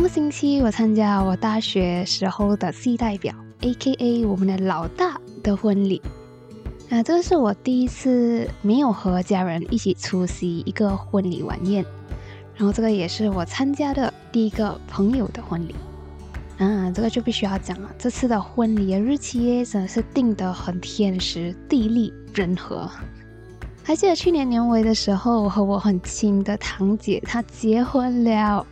上个星期我参加我大学时候的系代表，A.K.A 我们的老大的婚礼。那这是我第一次没有和家人一起出席一个婚礼晚宴，然后这个也是我参加的第一个朋友的婚礼。啊，这个就必须要讲了，这次的婚礼的日期真的是定得很天时地利人和。还记得去年年尾的时候，我和我很亲的堂姐她结婚了，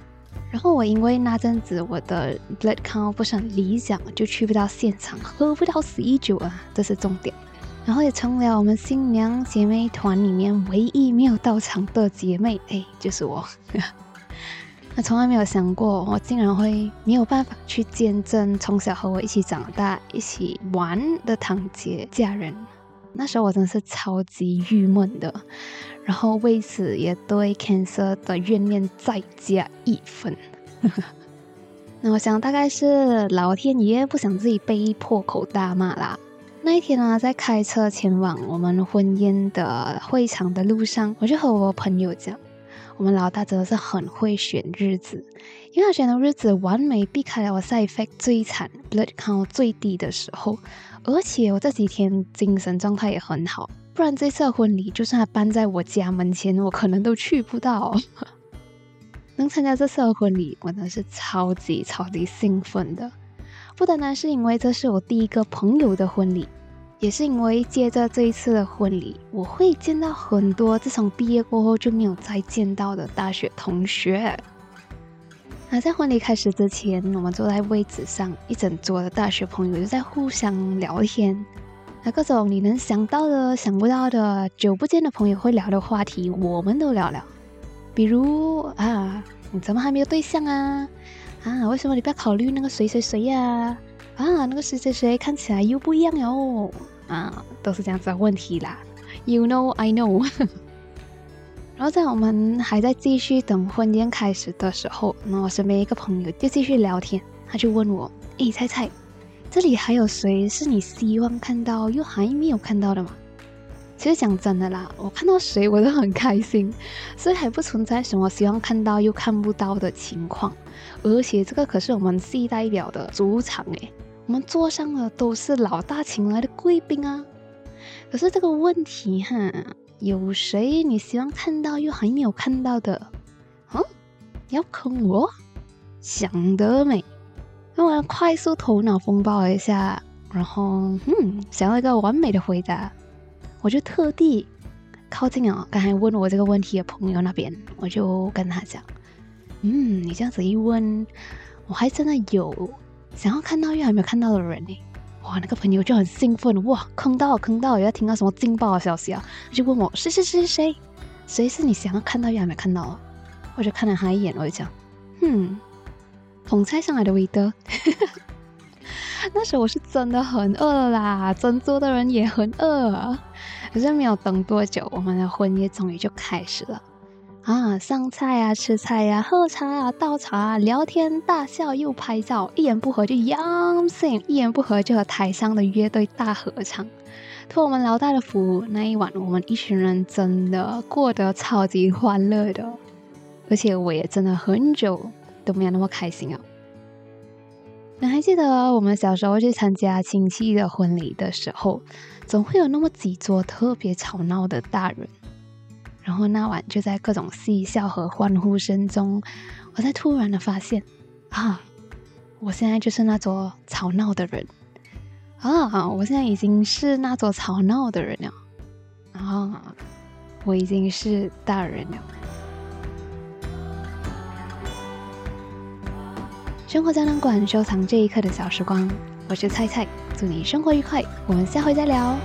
然后我因为那阵子我的 blood count 不是很理想，就去不到现场，喝不到喜酒啊，这是重点。然后也成为了我们新娘姐妹团里面唯一没有到场的姐妹，哎，就是我。那从来没有想过，我竟然会没有办法去见证从小和我一起长大、一起玩的堂姐嫁人。那时候我真的是超级郁闷的，然后为此也对 Cancer 的怨念再加一分。那我想大概是老天爷不想自己被破口大骂啦。那一天呢，在开车前往我们婚宴的会场的路上，我就和我朋友讲，我们老大真的是很会选日子，因为他选的日子完美避开了我 side effect 最惨、blood count 最低的时候。而且我这几天精神状态也很好，不然这次婚礼就算他搬在我家门前，我可能都去不到。能参加这次的婚礼，我真的是超级超级兴奋的。不单单是因为这是我第一个朋友的婚礼，也是因为接着这一次的婚礼，我会见到很多自从毕业过后就没有再见到的大学同学。那在婚礼开始之前，我们坐在位置上，一整桌的大学朋友就在互相聊天。那各种你能想到的、想不到的，久不见的朋友会聊的话题，我们都聊聊。比如啊，你怎么还没有对象啊？啊，为什么你不要考虑那个谁谁谁呀？啊那个谁谁谁看起来又不一样哟。啊，都是这样子的问题啦。You know, I know. 然后在我们还在继续等婚宴开始的时候，那我身边一个朋友就继续聊天，他就问我：“诶，猜猜，这里还有谁是你希望看到又还没有看到的吗？”其实讲真的啦，我看到谁我都很开心，所以还不存在什么希望看到又看不到的情况。而且这个可是我们系代表的主场诶，我们桌上的都是老大请来的贵宾啊。可是这个问题哈。有谁你希望看到又还没有看到的？啊，要坑我？想得美！那我要快速头脑风暴一下，然后嗯，想要一个完美的回答，我就特地靠近啊，刚才问我这个问题的朋友那边，我就跟他讲，嗯，你这样子一问，我还真的有想要看到又还没有看到的人呢。哇，那个朋友就很兴奋，哇，坑到坑到，要听到什么劲爆的消息啊？就问我谁谁谁谁，谁是你想要看到又还没看到？我就看了他一眼，我就讲，嗯，捧菜上来的味道。那时候我是真的很饿啦，整桌的人也很饿，可是没有等多久，我们的婚宴终于就开始了。啊，上菜呀，吃菜呀，喝茶啊，倒茶啊，聊天，大笑又拍照，一言不合就 young sing，一言不合就和台上的乐队大合唱。托我们老大的福，那一晚我们一群人真的过得超级欢乐的，而且我也真的很久都没有那么开心啊。你还记得我们小时候去参加亲戚的婚礼的时候，总会有那么几桌特别吵闹的大人。然后那晚就在各种嬉笑和欢呼声中，我才突然的发现，啊，我现在就是那座吵闹的人，啊，我现在已经是那座吵闹的人了，啊，我已经是大人了。生活胶囊馆收藏这一刻的小时光，我是菜菜，祝你生活愉快，我们下回再聊。